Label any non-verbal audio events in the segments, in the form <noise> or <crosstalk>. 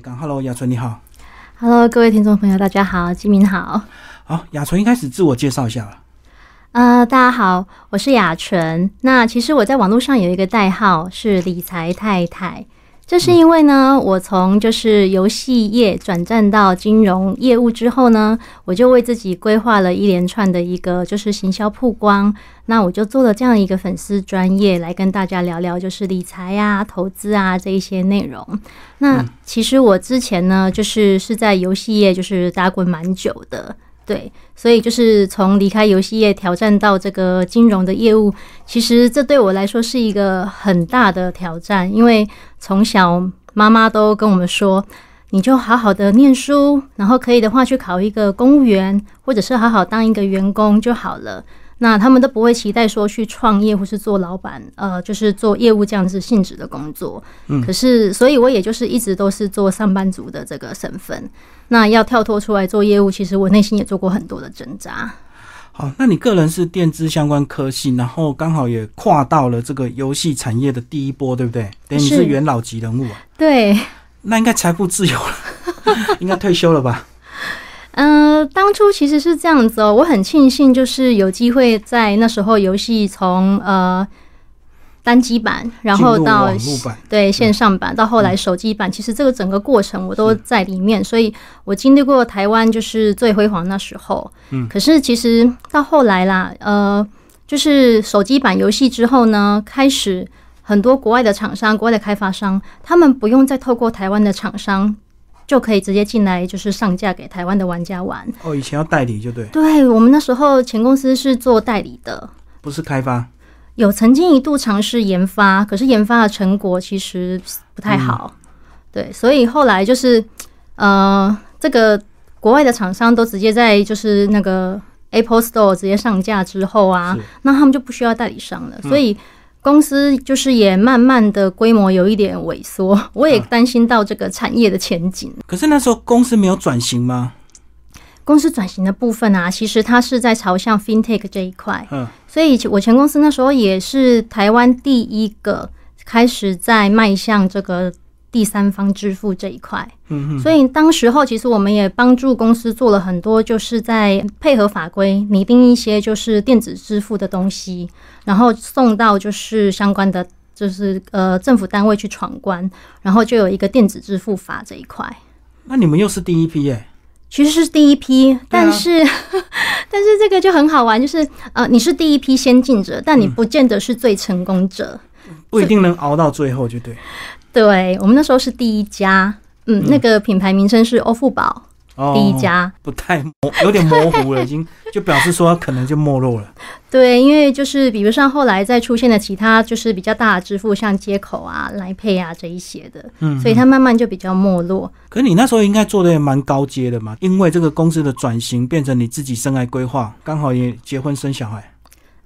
刚，Hello，雅纯你好。Hello，各位听众朋友，大家好，金明好。好，雅纯一开始自我介绍一下吧。呃，大家好，我是雅纯。那其实我在网络上有一个代号是理财太太，这是因为呢，我从就是游戏业转战到金融业务之后呢，我就为自己规划了一连串的一个就是行销曝光。那我就做了这样一个粉丝专业来跟大家聊聊，就是理财啊、投资啊这一些内容。那其实我之前呢，就是是在游戏业就是打滚蛮久的。对，所以就是从离开游戏业挑战到这个金融的业务，其实这对我来说是一个很大的挑战，因为从小妈妈都跟我们说，你就好好的念书，然后可以的话去考一个公务员，或者是好好当一个员工就好了。那他们都不会期待说去创业或是做老板，呃，就是做业务这样子性质的工作。嗯，可是，所以我也就是一直都是做上班族的这个身份。那要跳脱出来做业务，其实我内心也做过很多的挣扎。好，那你个人是电资相关科系，然后刚好也跨到了这个游戏产业的第一波，对不对？等于你是是元老级人物啊。对，那应该财富自由了，<laughs> 应该退休了吧？呃，当初其实是这样子哦，我很庆幸就是有机会在那时候游戏从呃单机版，然后到对线上版到后来手机版，其实这个整个过程我都在里面，所以我经历过台湾就是最辉煌那时候。嗯，可是其实到后来啦，呃，就是手机版游戏之后呢，开始很多国外的厂商、国外的开发商，他们不用再透过台湾的厂商。就可以直接进来，就是上架给台湾的玩家玩。哦，以前要代理就对，对我们那时候前公司是做代理的，不是开发。有曾经一度尝试研发，可是研发的成果其实不太好。对，所以后来就是呃，这个国外的厂商都直接在就是那个 Apple Store 直接上架之后啊，那他们就不需要代理商了，所以。公司就是也慢慢的规模有一点萎缩，我也担心到这个产业的前景。可是那时候公司没有转型吗？公司转型的部分啊，其实它是在朝向 FinTech 这一块，嗯，所以我前公司那时候也是台湾第一个开始在迈向这个第三方支付这一块。嗯哼，所以当时候其实我们也帮助公司做了很多，就是在配合法规拟定一些就是电子支付的东西，然后送到就是相关的就是呃政府单位去闯关，然后就有一个电子支付法这一块。那你们又是第一批耶、其实是第一批，但是、<laughs> 但是这个就很好玩，就是呃，你是第一批先进者，但你不见得是最成功者。不一定能熬到最后，就对。对我们那时候是第一家，嗯，那个品牌名称是欧付宝，哦，第一家。不太模，<laughs> 有点模糊了，已经就表示说可能就没落了。<laughs> 对，因为就是比如像后来再出现的其他就是比较大的支付，像接口啊、来配啊这一些的，嗯，所以它慢慢就比较没落。可是你那时候应该做的也蛮高阶的嘛，因为这个公司的转型变成你自己生涯规划，刚好也结婚生小孩。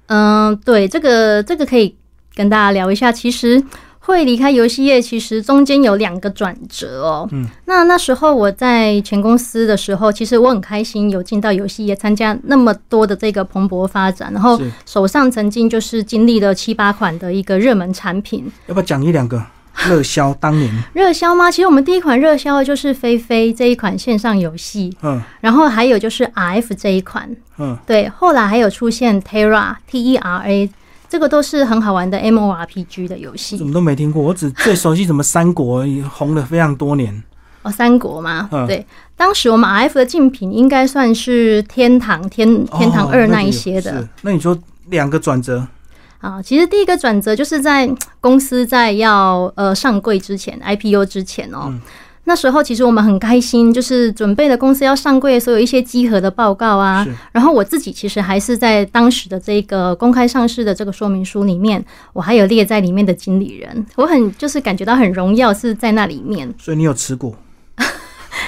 嗯，对，这个这个可以跟大家聊一下。其实会离开游戏业，其实中间有两个转折哦。嗯，那那时候我在前公司的时候，其实我很开心有进到游戏业，参加那么多的这个蓬勃发展，然后手上曾经就是经历了七八款的一个热门产品。要不要讲一两个热销？当年，<laughs> 热销吗？其实我们第一款热销的就是菲菲这一款线上游戏，嗯然后还有就是 RF 这一款，嗯，对，后来还有出现 Terra T E R A，这个都是很好玩的 M O R P G 的游戏。怎么都没听过，我只最熟悉什么三国，也红了非常多年。哦，三国嘛，嗯。对，当时我们 RF 的竞品应该算是天堂天天堂哦二那一些的。是。那你说两个转折，啊。其实第一个转折就是在公司在要呃上柜之前，IPO 之前哦。嗯那时候其实我们很开心，就是准备了公司要上柜所有一些集合的报告啊，然后我自己其实还是在当时的这个公开上市的这个说明书里面，我还有列在里面的经理人，我很就是感觉到很荣耀是在那里面。所以你有持股？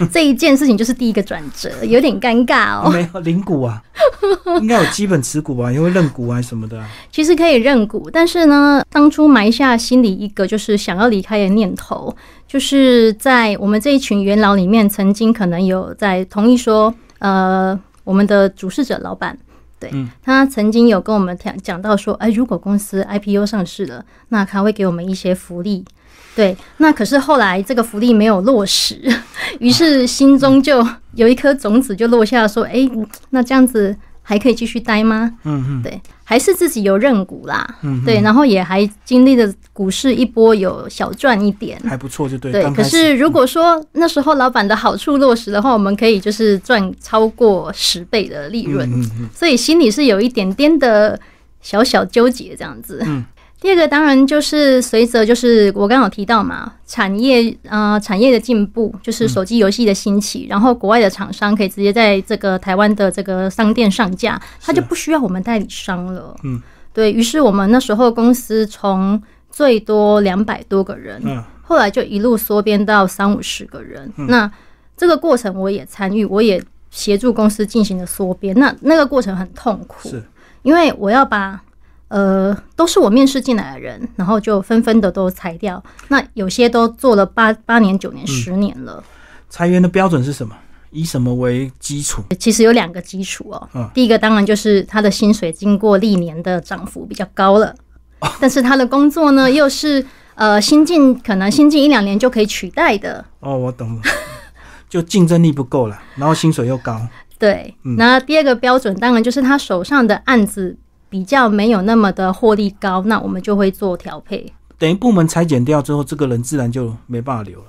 <laughs> 这一件事情就是第一个转折，有点尴尬哦。没有零股啊，<laughs> 应该有基本持股吧，因为认股啊什么的啊。其实可以认股，但是呢，当初埋下心里一个就是想要离开的念头，就是在我们这一群元老里面，曾经可能有在同意说，呃，我们的主事者老板。对、嗯他曾经有跟我们讲讲到说，哎，如果公司 IPO 上市了，那他会给我们一些福利。对，那可是后来这个福利没有落实，<laughs> 于是心中就有一颗种子就落下，说：“哎、那这样子还可以继续待吗？”嗯嗯对，还是自己有认股啦，嗯，对，然后也还经历了股市一波，有小赚一点。还不错，就对。对，可是如果说那时候老板的好处落实的话，我们可以就是赚超过十倍的利润，嗯嗯嗯所以心里是有一点点的小小纠结这样子。嗯第二个当然就是随着就是我刚刚有提到嘛，产业呃产业的进步，就是手机游戏的兴起，然后国外的厂商可以直接在这个台湾的这个商店上架，它就不需要我们代理商了。嗯，对于是我们那时候公司从最多两百多个人，嗯后来就一路缩编到三五十个人。那这个过程我也参与，我也协助公司进行了缩编。那那个过程很痛苦，是因为我要把呃都是我面试进来的人，然后就纷纷的都裁掉。那有些都做了八八年、九年、十年了。裁员的标准是什么？以什么为基础？其实有两个基础哦。嗯第一个当然就是他的薪水经过历年的涨幅比较高了，但是他的工作呢又是呃新进可能新进一两年就可以取代的。哦，我懂了，就竞争力不够了，然后薪水又高。对嗯，那第二个标准当然就是他手上的案子比较没有那么的获利高，那我们就会做调配。等于部门裁减掉之后，这个人自然就没办法留了。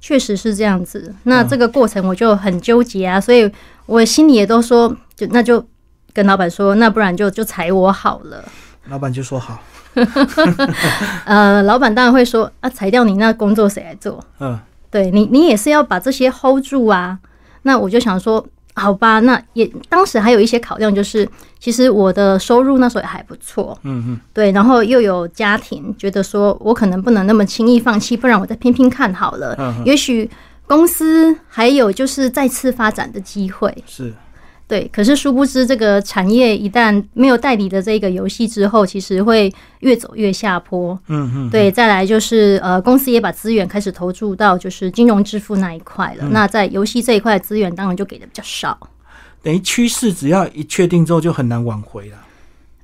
确实是这样子。那这个过程我就很纠结啊，所以我心里也都说，就那就跟老板说，那不然就就裁我好了。老板就说好，<laughs> 呃，老板当然会说啊，裁掉你那工作谁来做？嗯对你，你也是要把这些 hold 住啊。那我就想说，好吧，那也当时还有一些考量，就是其实我的收入那时候也还不错，嗯嗯，对，然后又有家庭，觉得说我可能不能那么轻易放弃，不然我再拼拼看好了，嗯嗯。也许公司还有就是再次发展的机会。是对，可是殊不知，这个产业一旦没有代理的这个游戏之后，其实会越走越下坡。嗯嗯，对，再来就是呃，公司也把资源开始投注到就是金融支付那一块了。那在游戏这一块资源，当然就给的比较少。等于趋势只要一确定之后就很难挽回了。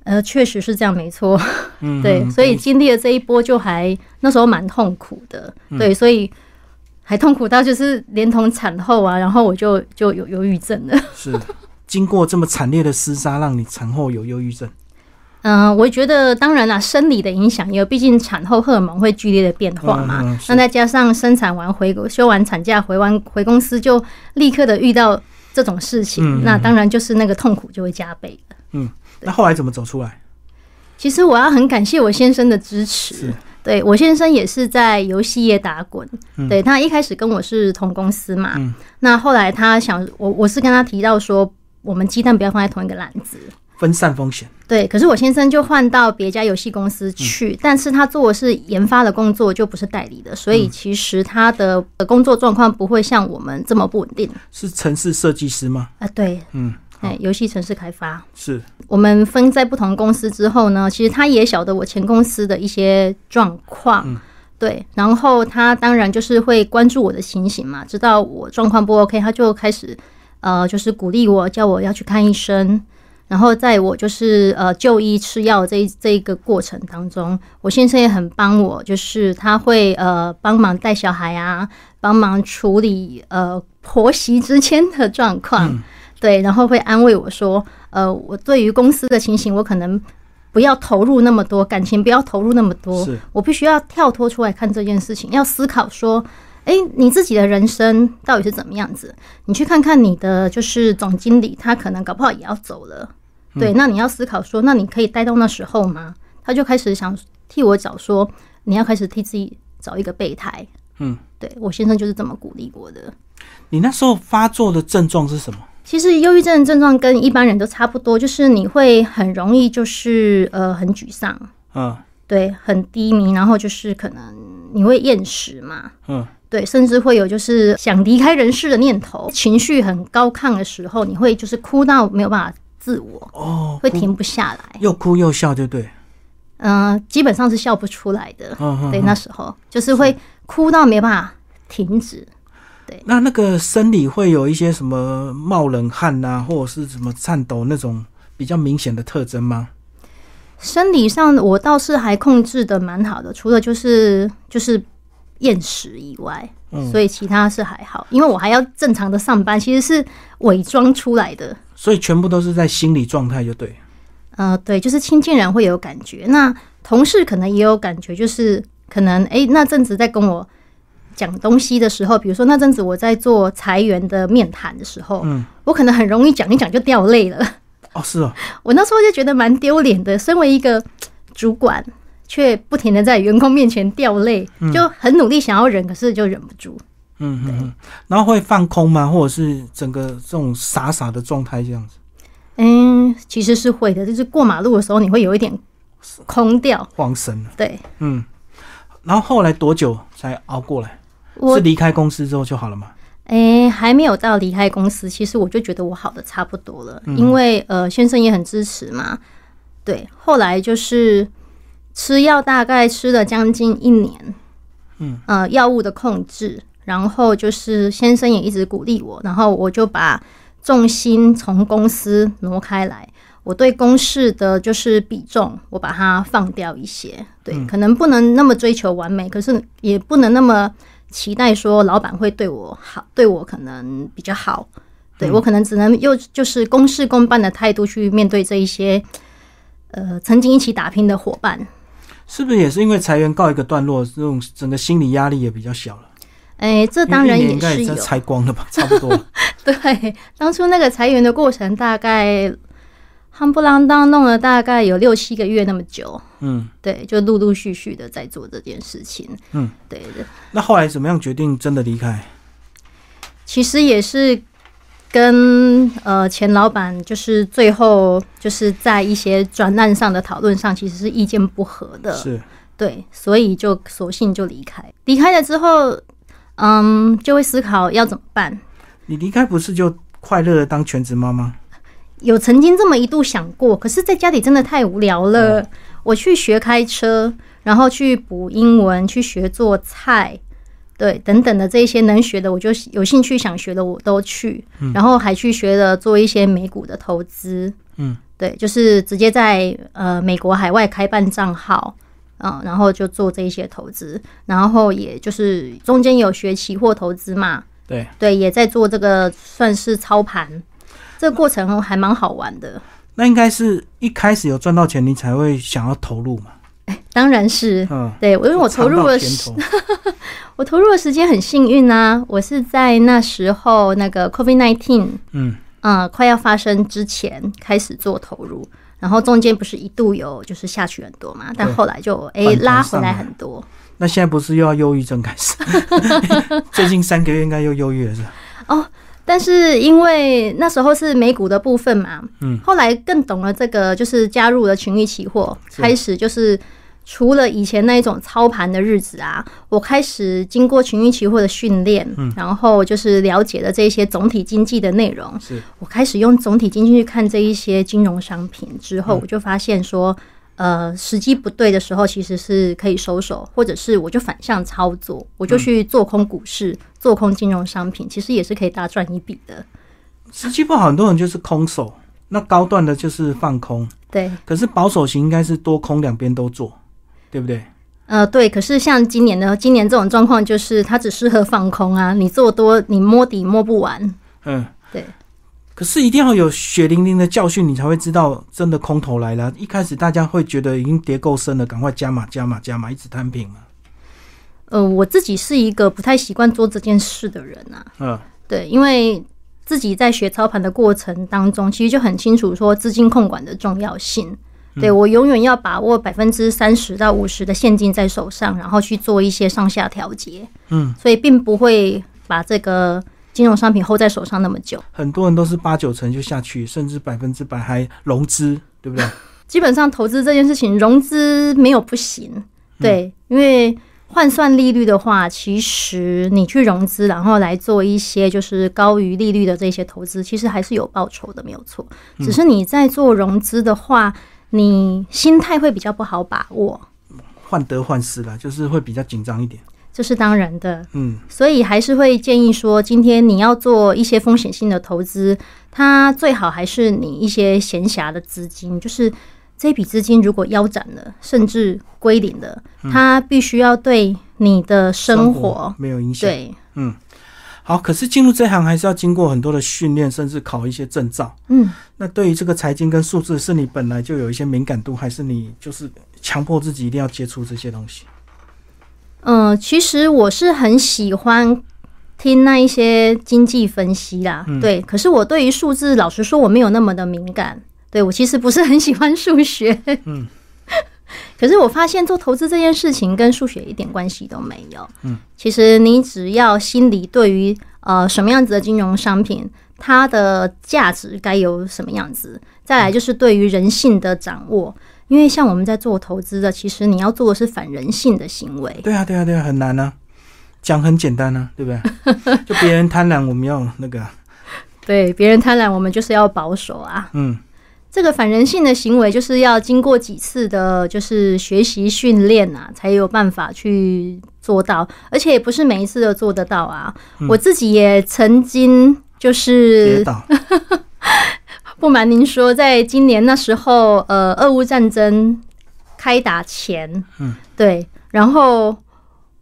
呃，确实是这样，没错。嗯，<laughs> 对，嗯所以经历了这一波，就还那时候蛮痛苦的。嗯对，所以还痛苦到就是连同产后啊，然后我就就有忧郁症了。是经过这么惨烈的厮杀，让你产后有忧郁症。嗯、我觉得当然啦，生理的影响也有，毕竟产后荷尔蒙会剧烈的变化嘛。嗯嗯那再加上生产完回休完产假回完回公司，就立刻的遇到这种事情，那当然就是那个痛苦就会加倍嗯。那后来怎么走出来？其实我要很感谢我先生的支持是。对我先生也是在游戏业打滚，嗯对他一开始跟我是同公司嘛，嗯那后来他想我我是跟他提到说，我们鸡蛋不要放在同一个篮子，分散风险。对，可是我先生就换到别家游戏公司去，嗯但是他做的是研发的工作，就不是代理的，所嗯以其实他的工作状况不会像我们这么不稳定是城市设计师吗？啊。对，嗯，哎，游戏城市开发，是我们分在不同公司之后呢，其实他也晓得我前公司的一些状况。嗯对，然后他当然就是会关注我的情形嘛，知道我状况不 OK，他就开始呃，就是鼓励我，叫我要去看医生。然后在我就是呃就医吃药这这一个过程当中，我先生也很帮我，就是他会呃帮忙带小孩啊，帮忙处理呃婆媳之间的状况，对，然后会安慰我说，呃，我对于公司的情形，我可能不要投入那么多感情，不要投入那么多，我必须要跳脱出来看这件事情，要思考说。诶，你自己的人生到底是怎么样子？你去看看你的就是总经理，他可能搞不好也要走了，对，那你要思考说，那你可以待到那时候吗？他就开始想替我找说，你要开始替自己找一个备胎。嗯，对我先生就是这么鼓励我的。你那时候发作的症状是什么？其实忧郁症的症状跟一般人都差不多，就是你会很容易就是呃很沮丧，嗯对，很低迷，然后就是可能你会厌食嘛，嗯，对，甚至会有就是想离开人世的念头，情绪很高亢的时候，你会就是哭到没有办法自我，哦，会停不下来，又哭又笑，对不对？嗯、基本上是笑不出来的，对，嗯那时候就是会哭到没办法停止。对那那个生理会有一些什么冒冷汗呐、或者是什么颤抖那种比较明显的特征吗？生理上我倒是还控制的蛮好的，除了就是就是厌食以外，嗯所以其他是还好，因为我还要正常的上班，其实是伪装出来的。所以全部都是在心理状态就对。呃，对，就是亲近人会有感觉，那同事可能也有感觉，就是可能诶那阵子在跟我讲东西的时候，比如说那阵子我在做裁员的面谈的时候，嗯，我可能很容易讲一讲就掉泪了。哦，是哦，<laughs> 我那时候就觉得蛮丢脸的，身为一个主管，却不停的在员工面前掉泪，就很努力想要忍，可是就忍不住。嗯嗯嗯，然后会放空吗？或者是整个这种傻傻的状态这样子？嗯，其实是会的，就是过马路的时候你会有一点空掉。慌神了。对嗯，然后后来多久才熬过来？是离开公司之后就好了吗？诶、还没有到离开公司，其实我就觉得我好的差不多了，嗯因为呃先生也很支持嘛。对，后来就是吃药，大概吃了将近一年，嗯，呃，药物的控制，然后就是先生也一直鼓励我，然后我就把重心从公司挪开来。我对公事的就是比重，我把它放掉一些。对，嗯可能不能那么追求完美，可是也不能那么期待说老板会对我好，对我可能比较好。对我可能只能又就是公事公办的态度去面对这一些，呃，曾经一起打拼的伙伴。是不是也是因为裁员告一个段落，这种整个心理压力也比较小了？哎、这当然也是有。拆光了吧，<laughs> 差不多了。<laughs> 对，当初那个裁员的过程，大概夯不啷当弄了大概有六七个月那么久。嗯，对，就陆陆续续的在做这件事情。嗯，对的，那后来怎么样决定真的离开？其实也是跟呃前老板，就是最后就是在一些专案上的讨论上，其实是意见不合的。是，对，所以就索性就离开。离开了之后，嗯，就会思考要怎么办。你离开不是就快乐的当全职妈妈？有曾经这么一度想过，可是在家里真的太无聊了。我去学开车，然后去补英文，去学做菜，对，等等的这一些能学的，我就有兴趣想学的我都去，然后还去学了做一些美股的投资，嗯，对，就是直接在呃美国海外开办账号。嗯，然后就做这一些投资，然后也就是中间有学期货投资嘛，对，对，也在做这个算是操盘，这个过程还蛮好玩的。那应该是一开始有赚到钱，你才会想要投入嘛。当然是，嗯，对，因为我投入尝到的时。<laughs> 我投入的时间很幸运啊，我是在那时候那个 COVID nineteen 嗯，嗯快要发生之前开始做投入，然后中间不是一度有就是下去很多嘛，但对后来就哎、拉回来很多。那现在不是又要忧郁症开始？<laughs> <laughs> 最近三个月应该又忧郁了是吧？哦但是因为那时候是美股的部分嘛，嗯，后来更懂了这个，就是加入了群益期货，是开始就是除了以前那一种操盘的日子啊，我开始经过群益期货的训练，嗯。然后就是了解了这些总体经济的内容，是，我开始用总体经济去看这一些金融商品之后，嗯。我就发现说。呃，时机不对的时候，其实是可以收手，或者是我就反向操作，我就去做空股市、做空金融商品，其实也是可以大赚一笔的。时机不好，很多人就是空手，那高段的就是放空，对，可是保守型应该是多空两边都做，对不对？呃，对。可是像今年呢，今年这种状况就是它只适合放空啊，你做多你摸底摸不完。嗯，对。可是一定要有血淋淋的教训，你才会知道真的空头来了。一开始大家会觉得已经跌够深了，赶快加码加码加码，一直摊平嘛。呃，我自己是一个不太习惯做这件事的人啊。嗯，对，因为自己在学操盘的过程当中，其实就很清楚说资金控管的重要性。对我永远要把握百分之三十到五十的现金在手上，然后去做一些上下调节。嗯，所以并不会把这个金融商品 hold 在手上那么久。很多人都是八九成就下去，甚至百分之百还融资，对不对？<laughs> 基本上投资这件事情，融资没有不行，对，因为换算利率的话，其实你去融资，然后来做一些就是高于利率的这些投资，其实还是有报酬的，没有错。只是你在做融资的话，你心态会比较不好把握，患得患失啦，就是会比较紧张一点。这是当然的。嗯，所以还是会建议说，今天你要做一些风险性的投资，它最好还是你一些闲暇的资金，就是这笔资金如果腰斩了，甚至归零了，它必须要对你的生活。没有影响。对，嗯，好，可是进入这行还是要经过很多的训练，甚至考一些证照。嗯，那对于这个财经跟数字，是你本来就有一些敏感度，还是你就是强迫自己一定要接触这些东西？嗯、其实我是很喜欢听那一些经济分析啦，嗯对。可是我对于数字，老实说，我没有那么的敏感。对我其实不是很喜欢数学，嗯。可是我发现做投资这件事情跟数学一点关系都没有。嗯，其实你只要心里对于呃什么样子的金融商品，它的价值该有什么样子，再来就是对于人性的掌握。因为像我们在做投资的，其实你要做的是反人性的行为。对啊，对啊，对啊，很难啊。讲很简单啊，对不对？<laughs> 就别人贪婪，我们要那个，对别人贪婪，我们就是要保守啊。嗯这个反人性的行为，就是要经过几次的，就是学习训练啊，才有办法去做到。而且也不是每一次都做得到啊。我自己也曾经就跌是倒，<laughs> 不瞒您说，在今年那时候，呃，俄乌战争开打前，嗯，对，然后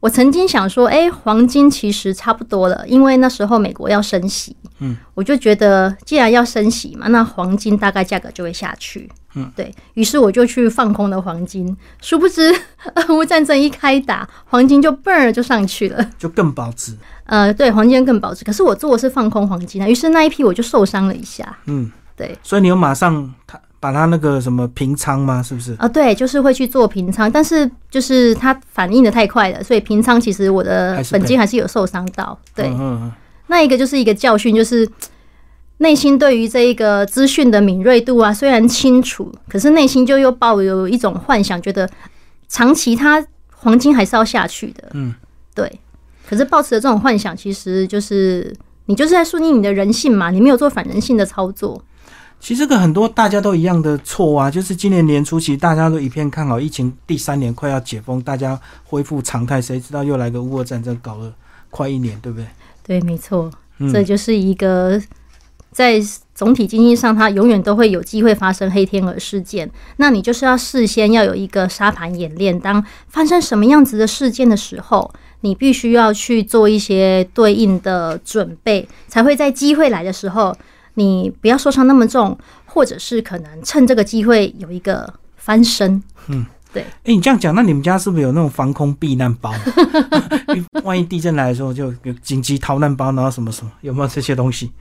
我曾经想说，哎、黄金其实差不多了，因为那时候美国要升息，嗯，我就觉得既然要升息嘛，那黄金大概价格就会下去，嗯，对于是我就去放空了黄金，殊不知 <laughs> 俄乌战争一开打，黄金就嘣儿就上去了。就更保值。呃，对，黄金更保值。可是我做的是放空黄金啊，于是那一批我就受伤了一下。嗯，对，所以你又马上他把它那个什么平仓吗？是不是？啊，对，就是会去做平仓，但是就是它反应的太快了，所以平仓其实我的本金还是有受伤到。对，嗯嗯嗯，那一个就是一个教训，就是内心对于这一个资讯的敏锐度啊，虽然清楚，可是内心就又抱有一种幻想，觉得长期它黄金还是要下去的。嗯，对。可是抱持的这种幻想，其实就是你就是在树立你的人性嘛，你没有做反人性的操作。其实这个很多大家都一样的错啊，就是今年年初其实大家都一片看好，疫情第三年快要解封，大家恢复常态，谁知道又来个乌俄战争，搞了快一年，对不对？对，没错，嗯这就是一个在总体经济上，它永远都会有机会发生黑天鹅事件。那你就是要事先要有一个沙盘演练，当发生什么样子的事件的时候，你必须要去做一些对应的准备，才会在机会来的时候，你不要受伤那么重，或者是可能趁这个机会有一个翻身。嗯，对哎、你这样讲，那你们家是不是有那种防空避难包？<laughs> 万一地震来的时候，就有紧急逃难包，然后什么什么，有没有这些东西？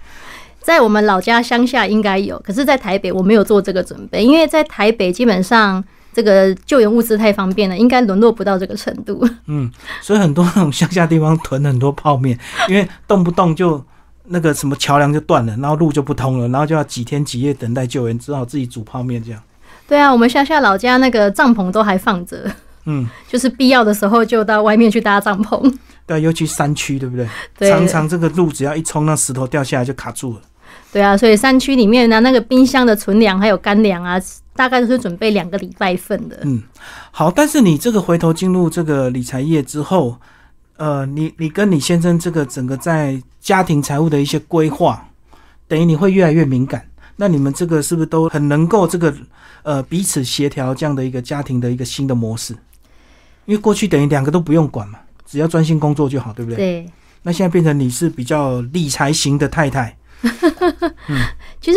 在我们老家乡下应该有，可是，在台北我没有做这个准备，因为在台北基本上这个救援物资太方便了，应该沦落不到这个程度。嗯，所以很多那种乡下地方囤很多泡面，因为动不动就那个什么桥梁就断了，然后路就不通了，然后就要几天几夜等待救援，只好自己煮泡面这样。对啊，我们乡下老家那个帐篷都还放着，嗯，就是必要的时候就到外面去搭帐篷。对啊，尤其山区，对不对？对常常这个路只要一冲，那石头掉下来就卡住了。对啊，所以山区里面呢，那个冰箱的存粮还有干粮啊，大概都是准备两个礼拜份的。嗯，好，但是你这个回头进入这个理财业之后，呃，你你跟你先生这个整个在家庭财务的一些规划，等于你会越来越敏感。那你们这个是不是都很能够这个呃彼此协调这样的一个家庭的一个新的模式？<laughs> 因为过去等于两个都不用管嘛，只要专心工作就好，对不对？对，那现在变成你是比较理财型的太太，其 <laughs> 实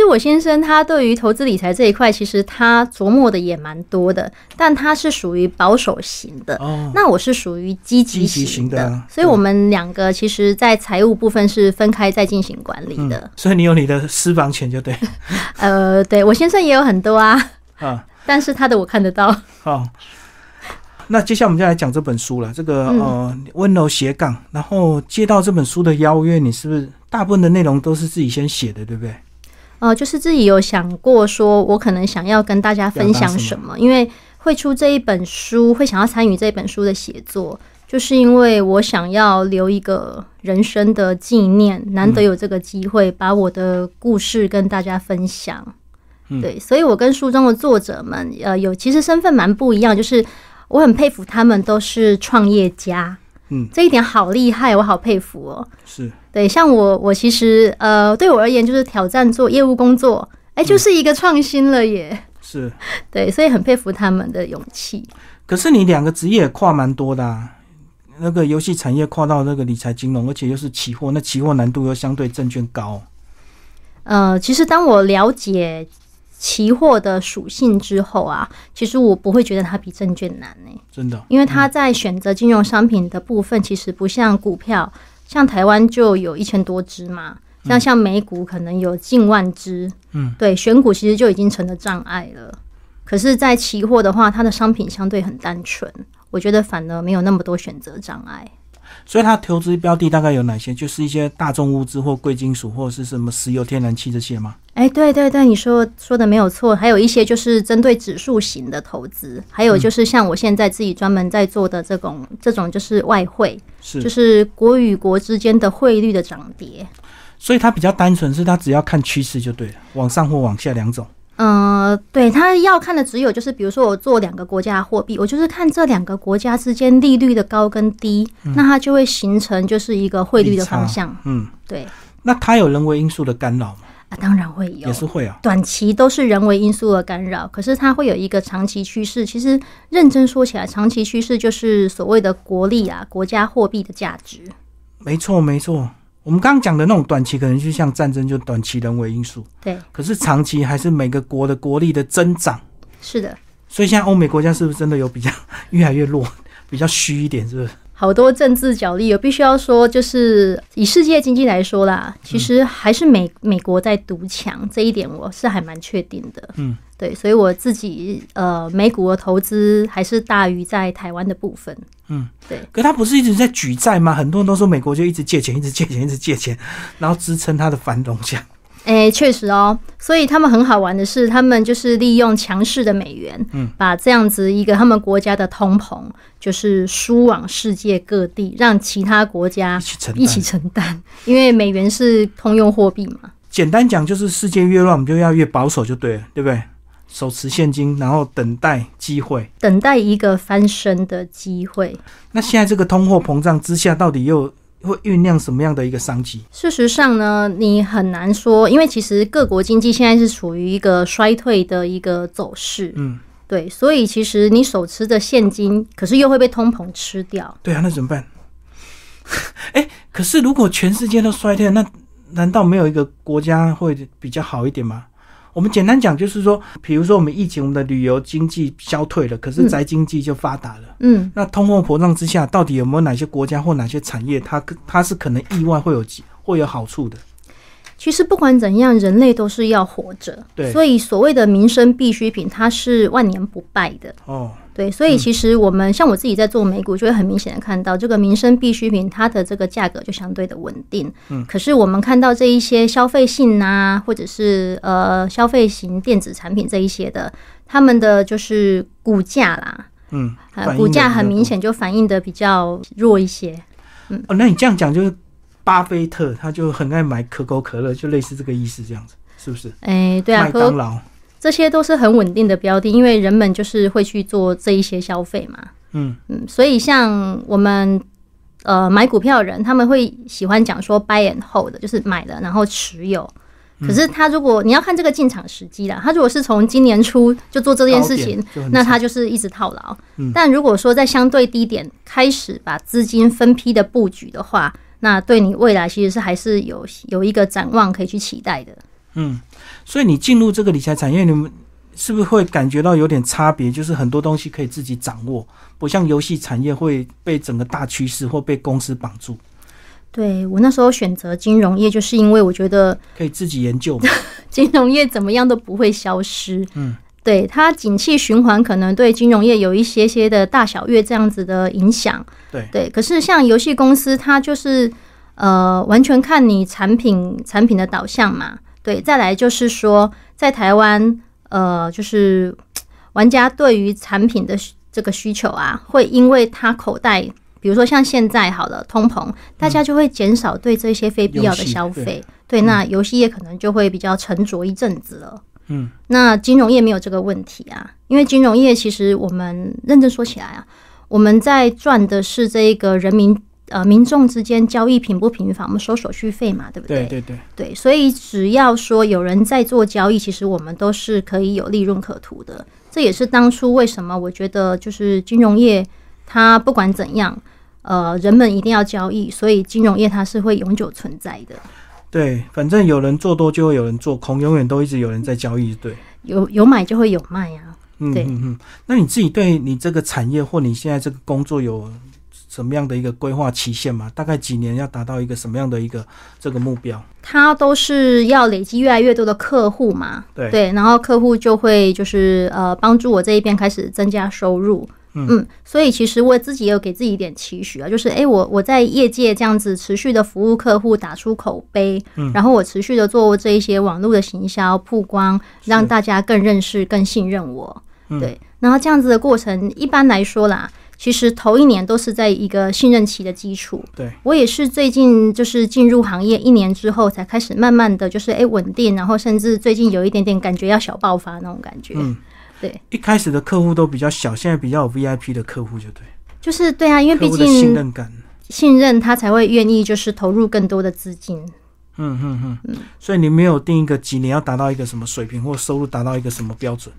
我先生他对于投资理财这一块，其实他琢磨的也蛮多的，但他是属于保守型的。哦，那我是属于积极型型的，所以我们两个其实，在财务部分是分开在进行管理的。嗯，所以你有你的私房钱就对 <laughs> 呃，对我先生也有很多啊，啊。但是他的我看得到。好，那接下来我们就来讲这本书了。这个、嗯呃温柔斜杠，然后接到这本书的邀约，你是不是大部分的内容都是自己先写的，对不对？呃，就是自己有想过，说我可能想要跟大家分享什么，因为会出这一本书，会想要参与这本书的写作，就是因为我想要留一个人生的纪念，难得有这个机会把我的故事跟大家分享。嗯对，所以我跟书中的作者们，呃，有其实身份蛮不一样，就是我很佩服他们都是创业家，嗯，这一点好厉害，我好佩服哦。是，对，像我，我其实呃，对我而言就是挑战做业务工作，哎、就是一个创新了耶。是。<laughs> 对，所以很佩服他们的勇气。可是你两个职业跨蛮多的啊。那个游戏产业跨到那个理财金融，而且又是期货，那期货难度又相对证券高。呃，其实当我了解期货的属性之后啊，其实我不会觉得它比证券难呢、真的，因为它在选择金融商品的部分，其实不像股票，像台湾就有一千多只嘛，像像美股可能有近万只，嗯，对，选股其实就已经成了障碍了。可是，在期货的话，它的商品相对很单纯，我觉得反而没有那么多选择障碍。所以它投资标的大概有哪些？就是一些大众物资或贵金属，或者是什么石油、天然气这些吗？哎，对对对，你说说的没有错，还有一些就是针对指数型的投资，还有就是像我现在自己专门在做的这种这种就是外汇，是，就是国与国之间的汇率的涨跌。所以它比较单纯，是它只要看趋势就对了，往上或往下两种。呃，对，他要看的只有就是，比如说我做两个国家的货币，我就是看这两个国家之间利率的高跟低，那它就会形成就是一个汇率的方向。嗯，对那它有人为因素的干扰吗？啊，当然会有也，是会啊。短期都是人为因素的干扰，可是它会有一个长期趋势。其实认真说起来，长期趋势就是所谓的国力啊，国家货币的价值。没错，没错。我们刚刚讲的那种短期，可能就像战争，就短期人为因素。对，可是长期还是每个国的国力的增长。是的，所以现在欧美国家是不是真的有比较越来越弱，<laughs> 比较虚一点？是不是？好多政治角力，我必须要说，就是以世界经济来说啦，其实还是美美国在独强，这一点我是还蛮确定的。嗯，对，所以我自己呃美股的投资还是大于在台湾的部分。嗯，对。可他不是一直在举债吗？很多人都说美国就一直借钱，一直借钱，一直借钱，然后支撑他的繁荣这样。哎，确实哦，所以他们很好玩的是，他们就是利用强势的美元，嗯，把这样子一个他们国家的通膨，就是输往世界各地，让其他国家一起承担一起承担，因为美元是通用货币嘛。简单讲就是世界越乱，我们就要越保守就对了，对不对？手持现金，然后等待机会。等待一个翻身的机会。那现在这个通货膨胀之下，到底又会酝酿什么样的一个商机？事实上呢，你很难说，因为其实各国经济现在是处于一个衰退的一个走势，嗯，对，所以其实你手持的现金，可是又会被通膨吃掉。对啊，那怎么办？<laughs> 哎、可是如果全世界都衰退，那难道没有一个国家会比较好一点吗？我们简单讲，就是说，比如说我们疫情，我们的旅游经济消退了，可是嗯宅经济就发达了。嗯，那通货膨胀之下，到底有没有哪些国家或哪些产业，它它是可能意外会有机会有好处的？其实不管怎样，人类都是要活着，对所以所谓的民生必需品，它是万年不败的。哦，对，所以其实我们、像我自己在做美股，就会很明显的看到这个民生必需品，它的这个价格就相对的稳定。嗯，可是我们看到这一些消费性啊，或者是呃消费型电子产品这一些的，他们的就是股价啦，嗯，呃股价很。明显就反映的比较弱一些。嗯哦，那你这样讲，就是巴菲特他就很爱买可口可乐，就类似这个意思，这样子是不是？哎，对啊，可麦当劳，这些都是很稳定的标的，因为人们就是会去做这一些消费嘛。嗯，嗯，所以像我们呃买股票的人，他们会喜欢讲说 buy and hold，就是买了然后持有。可是他如果你要看这个进场时机啦，他如果是从今年初就做这件事情，那他就是一直套牢。嗯但如果说在相对低点开始把资金分批的布局的话，那对你未来其实是还是有有一个展望可以去期待的。嗯，所以你进入这个理财产业，你们是不是会感觉到有点差别？就是很多东西可以自己掌握，不像游戏产业会被整个大趋势或被公司绑住，对我那时候选择金融业，就是因为我觉得可以自己研究嘛。<laughs> 金融业怎么样都不会消失。嗯，对它景气循环可能对金融业有一些些的大小月这样子的影响。对对，可是像游戏公司，它就是呃完全看你产品产品的导向嘛。对，再来就是说，在台湾呃，就是 <tsk> 玩家对于产品的这个需求啊，会因为他口袋。比如说像现在好了，通膨，大家就会减少对这些非必要的消费，对，那游戏业可能就会比较沉着一阵子了。嗯，那金融业没有这个问题啊，因为金融业其实我们认真说起来啊，我们在赚的是这个人民呃民众之间交易频不频繁，我们收手续费嘛，对不对对对，对，所以只要说有人在做交易，其实我们都是可以有利润可图的。这也是当初为什么我觉得就是金融业它不管怎样，呃人们一定要交易，所以金融业它是会永久存在的。对，反正有人做多就会有人做空，永远都一直有人在交易。对，有有买就会有卖啊。嗯对嗯嗯。那你自己对你这个产业或你现在这个工作有什么样的一个规划期限嘛？大概几年要达到一个什么样的一个这个目标？它都是要累积越来越多的客户嘛，对对然后客户就会就是呃帮助我这一边开始增加收入。嗯所以其实我自己也有给自己一点期许啊，就是诶，我我在业界这样子持续的服务客户，打出口碑，嗯然后我持续的做这一些网络的行销曝光，让大家更认识、更信任我。嗯对，然后这样子的过程，一般来说啦，其实头一年都是在一个信任期的基础。对，我也是最近就是进入行业一年之后，才开始慢慢的就是哎稳定，然后甚至最近有一点点感觉要小爆发那种感觉。嗯，对，一开始的客户都比较小，现在比较有 VIP 的客户就对，就是对啊，因为毕竟信任感。信任他才会愿意就是投入更多的资金。嗯嗯嗯。所以你没有定一个几年要达到一个什么水平，或收入达到一个什么标准？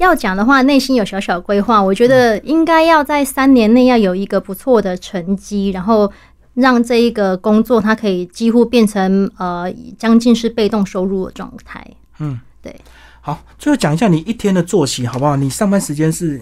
要讲的话，内心有小小规划，我觉得应该要在三年内要有一个不错的成绩，然后让这一个工作它可以几乎变成呃将近是被动收入的状态。嗯，对。好，最后讲一下你一天的作息好不好？你上班时间是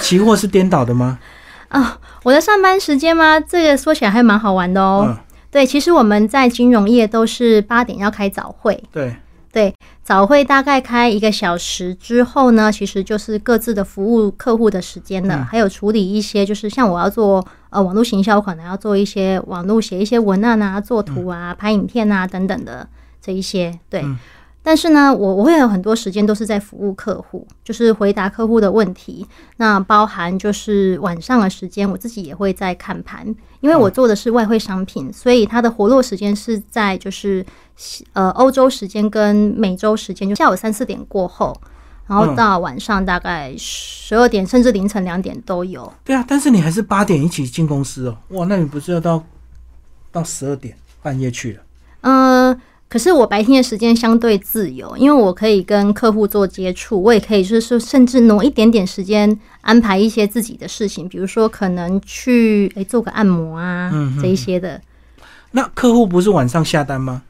期货是颠倒的吗？<laughs> 啊，我的上班时间吗？这个说起来还蛮好玩的哦。嗯，对，其实我们在金融业都是八点要开早会，对，对，早会大概开一个小时之后呢，其实就是各自的服务客户的时间了，嗯还有处理一些就是像我要做呃网络行销，可能要做一些网络写一些文案啊、做图啊、拍影片啊等等的这一些，对。嗯但是呢，我我会有很多时间都是在服务客户，就是回答客户的问题。那包含就是晚上的时间，我自己也会在看盘，因为我做的是外汇商品，所以它的活络时间是在就是呃欧洲时间跟美洲时间，就下午三四点过后，然后到晚上大概十二点甚至凌晨两点都有。对啊，但是你还是八点一起进公司哦。哇，那你不是要到到十二点半夜去了？嗯，可是我白天的时间相对自由，因为我可以跟客户做接触，我也可以就是说甚至挪一点点时间安排一些自己的事情，比如说可能去诶、做个按摩啊、这一些的。那客户不是晚上下单吗？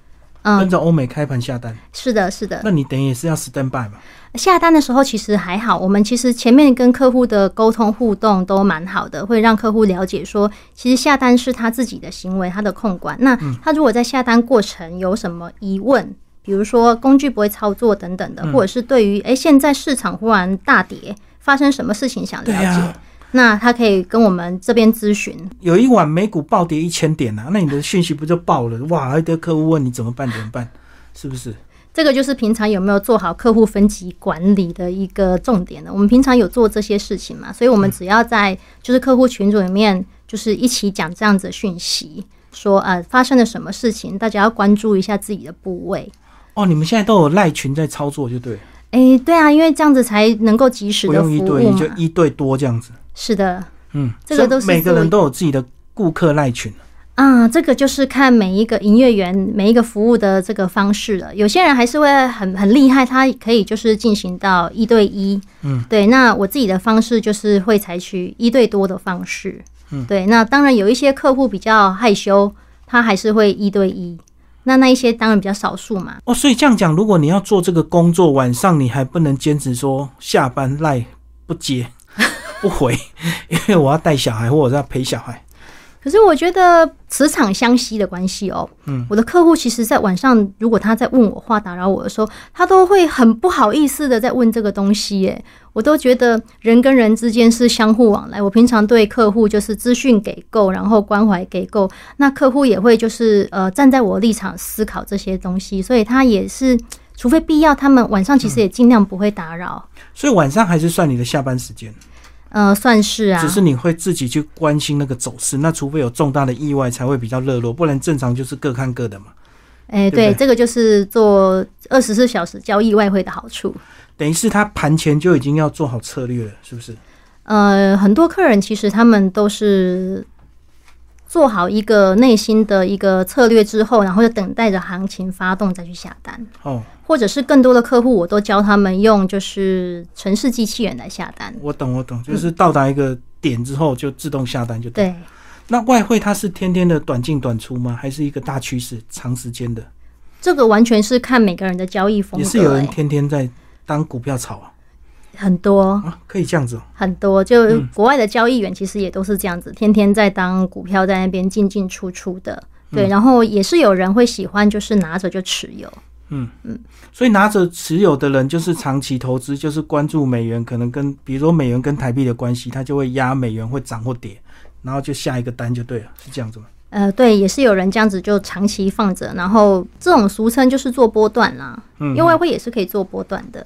跟嗯，着欧美开盘下单，是的，是的。那你等于也是要 stand by 嘛？下单的时候其实还好，我们其实前面跟客户的沟通互动都蛮好的，会让客户了解说，其实下单是他自己的行为，他的控管。那他如果在下单过程有什么疑问，比如说工具不会操作等等的，或者是对于诶现在市场忽然大跌，发生什么事情想了解，那他可以跟我们这边咨询。有一晚美股暴跌一千点啊，那你的讯息不就爆了？哇，一堆客户问你怎么办？怎么办？是不是？这个就是平常有没有做好客户分级管理的一个重点的。我们平常有做这些事情嘛，所以我们只要在就是客户群组里面，就是一起讲这样子的讯息，说呃发生了什么事情，大家要关注一下自己的部位。哦，你们现在都有赖群在操作，就对了，诶，对啊，因为这样子才能够及时的服务用一对你，就。一对多这样子。是的，嗯，这个都是每个人都有自己的顾客赖群。啊，这个就是看每一个营业员每一个服务的这个方式了。有些人还是会很很厉害，他可以就是进行到一对一，嗯，对。那我自己的方式就是会采取一对多的方式，嗯，对。那当然有一些客户比较害羞，他还是会一对一。那那一些当然比较少数嘛，哦，所以这样讲，如果你要做这个工作，晚上你还不能坚持说下班赖不接不回，<laughs> 因为我要带小孩或者要陪小孩。可是我觉得磁场相吸的关系哦，嗯，我的客户其实，在晚上如果他在问我话、打扰我的时候，他都会很不好意思的在问这个东西，耶，我都觉得人跟人之间是相互往来。我平常对客户就是资讯给够，然后关怀给够，那客户也会就是呃站在我立场思考这些东西，所以他也是，除非必要，他们晚上其实也尽量不会打扰。所以晚上还是算你的下班时间，呃，算是啊，只是你会自己去关心那个走势。那除非有重大的意外才会比较热络，不然正常就是各看各的嘛。哎、对对对，这个就是做二十四小时交易外汇的好处。等于是他盘前就已经要做好策略了，是不是？呃，很多客人其实他们都是做好一个内心的一个策略之后，然后就等待着行情发动再去下单，哦，或者是更多的客户，我都教他们用就是城市机器人来下单。我懂我懂，就是到达一个点之后就自动下单就对。对，那外汇它是天天的短进短出吗？还是一个大趋势，长时间的？这个完全是看每个人的交易风格、也是有人欸天天在当股票炒啊，很多啊，可以这样子哦。很多，就嗯国外的交易员其实也都是这样子，天天在当股票在那边进进出出的。对，嗯然后也是有人会喜欢，就是拿着就持有。嗯嗯所以拿着持有的人就是长期投资，就是关注美元可能跟比如说美元跟台币的关系，他就会压美元会涨或跌，然后就下一个单就对了，是这样子吗？呃，对，也是有人这样子就长期放着，然后这种俗称就是做波段啦，嗯，因为外汇也是可以做波段的。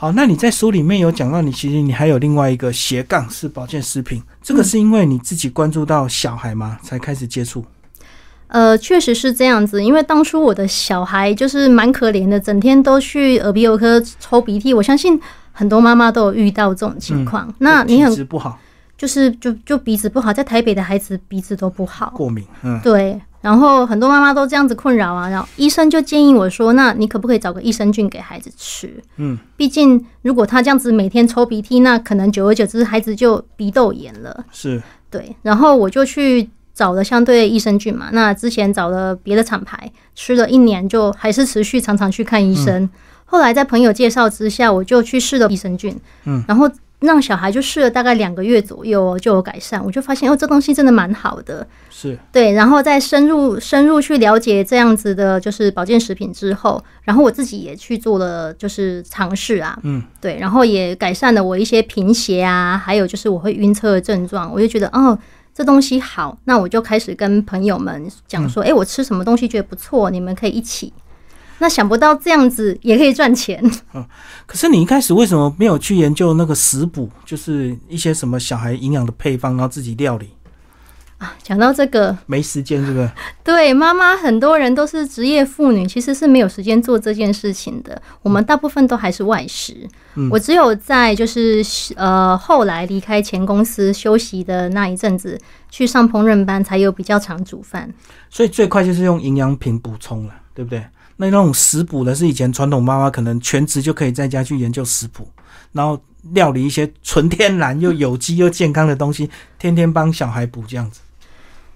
好，那你在书里面有讲到，你其实你还有另外一个斜杠是保健食品，这个是因为你自己关注到小孩吗？才开始接触？呃，确实是这样子，因为当初我的小孩就是蛮可怜的，整天都去耳鼻喉科抽鼻涕。我相信很多妈妈都有遇到这种情况。那你体很质不好，就是就就鼻子不好，在台北的孩子鼻子都不好。过敏，嗯，对，然后很多妈妈都这样子困扰啊，然后医生就建议我说，那你可不可以找个益生菌给孩子吃？嗯，毕竟如果他这样子每天抽鼻涕，那可能久而久之孩子就鼻窦炎了。是，对，然后我就去找了相对益生菌嘛，那之前找了别的厂牌，吃了一年就还是持续常常去看医生。后来在朋友介绍之下，我就去试了益生菌，嗯，然后让小孩就试了大概两个月左右就有改善，我就发现哦，这东西真的蛮好的。是，对，然后再深入深入去了解这样子的，就是保健食品之后，然后我自己也去做了就是尝试啊，嗯，对，然后也改善了我一些贫血啊，还有就是我会晕车的症状，我就觉得哦。这东西好，那我就开始跟朋友们讲说，哎、我吃什么东西觉得不错，你们可以一起。那想不到这样子也可以赚钱，<laughs> 嗯可是你一开始为什么没有去研究那个食补，就是一些什么小孩营养的配方，然后自己料理？啊讲到这个，没时间，是不是 <laughs> 对妈妈，很多人都是职业妇女，其实是没有时间做这件事情的。我们大部分都还是外食。嗯我只有在就是呃后来离开前公司休息的那一阵子，去上烹饪班，才有比较常煮饭。所以最快就是用营养品补充了，对不对？那那种食补的是以前传统妈妈可能全职就可以在家去研究食谱，然后料理一些纯天然又有机又健康的东西，天天帮小孩补这样子。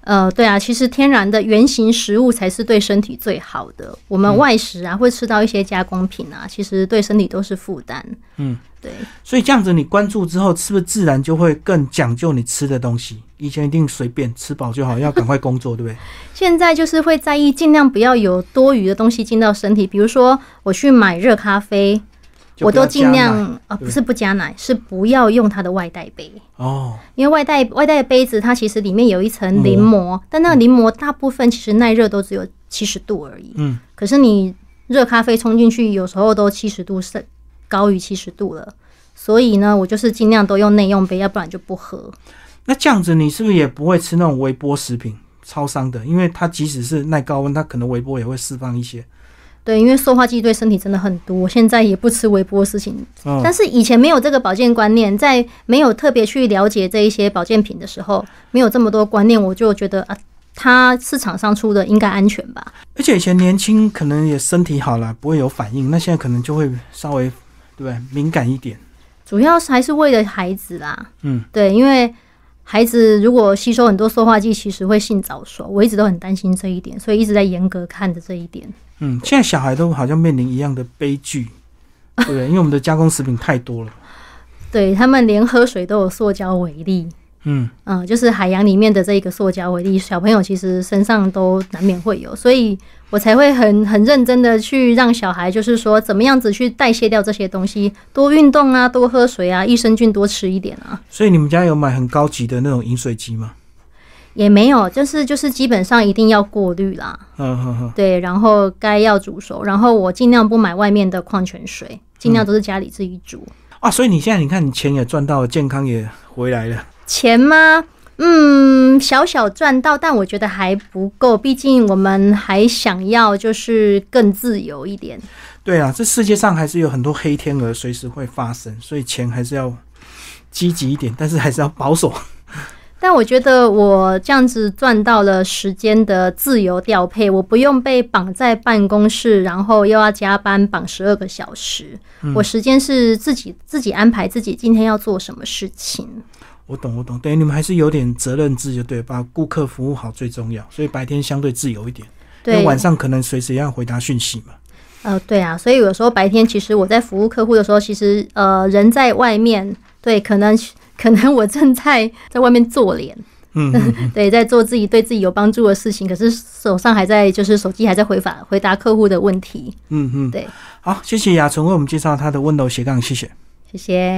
呃，对啊，其实天然的原型食物才是对身体最好的。我们外食啊，会吃到一些加工品啊，其实对身体都是负担。嗯，对。所以这样子你关注之后，是不是自然就会更讲究你吃的东西？以前一定随便吃饱就好，要赶快工作，对不对？<laughs> 现在就是会在意，尽量不要有多余的东西进到身体。比如说，我去买热咖啡，我都尽量加奶呃，对不是不加奶，是不要用它的外带杯，哦，因为外带外带的杯子它其实里面有一层淋膜，但那个淋膜大部分其实耐热都只有七十度而已。嗯，可是你热咖啡冲进去，有时候都七十度是高于七十度了。所以呢，我就是尽量都用内用杯，要不然就不喝。那这样子你是不是也不会吃那种微波食品？超商的，因为它即使是耐高温，它可能微波也会释放一些。对，因为塑化剂对身体真的很多，我现在也不吃微波的事情。嗯，但是以前没有这个保健观念，在没有特别去了解这一些保健品的时候，没有这么多观念，我就觉得啊，它市场上出的应该安全吧？而且以前年轻可能也身体好了，不会有反应，那现在可能就会稍微对敏感一点。主要是还是为了孩子啦。嗯，对，因为孩子如果吸收很多塑化剂，其实会性早熟，我一直都很担心这一点，所以一直在严格看着这一点。嗯，现在小孩都好像面临一样的悲剧，<laughs> 对不对？因为我们的加工食品太多了。对他们连喝水都有塑胶微粒，嗯，嗯，就是海洋里面的这个塑胶微粒，小朋友其实身上都难免会有，所以我才会很很认真的去让小孩，就是说怎么样子去代谢掉这些东西，多运动啊，多喝水啊，益生菌多吃一点啊，所以你们家有买很高级的那种饮水机吗？也没有，就是就是基本上一定要过滤啦，对，然后该要煮熟，然后我尽量不买外面的矿泉水，尽量都是家里自己煮。啊，所以你现在你看，你钱也赚到了，健康也回来了。钱吗？嗯，小小赚到，但我觉得还不够，毕竟我们还想要就是更自由一点。对啊，这世界上还是有很多黑天鹅随时会发生，所以钱还是要积极一点，但是还是要保守。但我觉得我这样子赚到了时间的自由调配，我不用被绑在办公室，然后又要加班绑十二个小时。我时间是自己自己安排，自己今天要做什么事情。我懂，我懂，等于你们还是有点责任制，就对，把顾客服务好最重要，所以白天相对自由一点，因为晚上可能随时要回答讯息嘛。呃，对啊，所以有时候白天其实我在服务客户的时候，其实呃人在外面，对，可能可能我正在在外面做脸，<laughs> 嗯，对，在做自己对自己有帮助的事情，可是手上还在就是手机还在回答回答客户的问题，嗯嗯，对，好，谢谢雅纯为我们介绍他的温柔斜杠，谢谢，谢谢。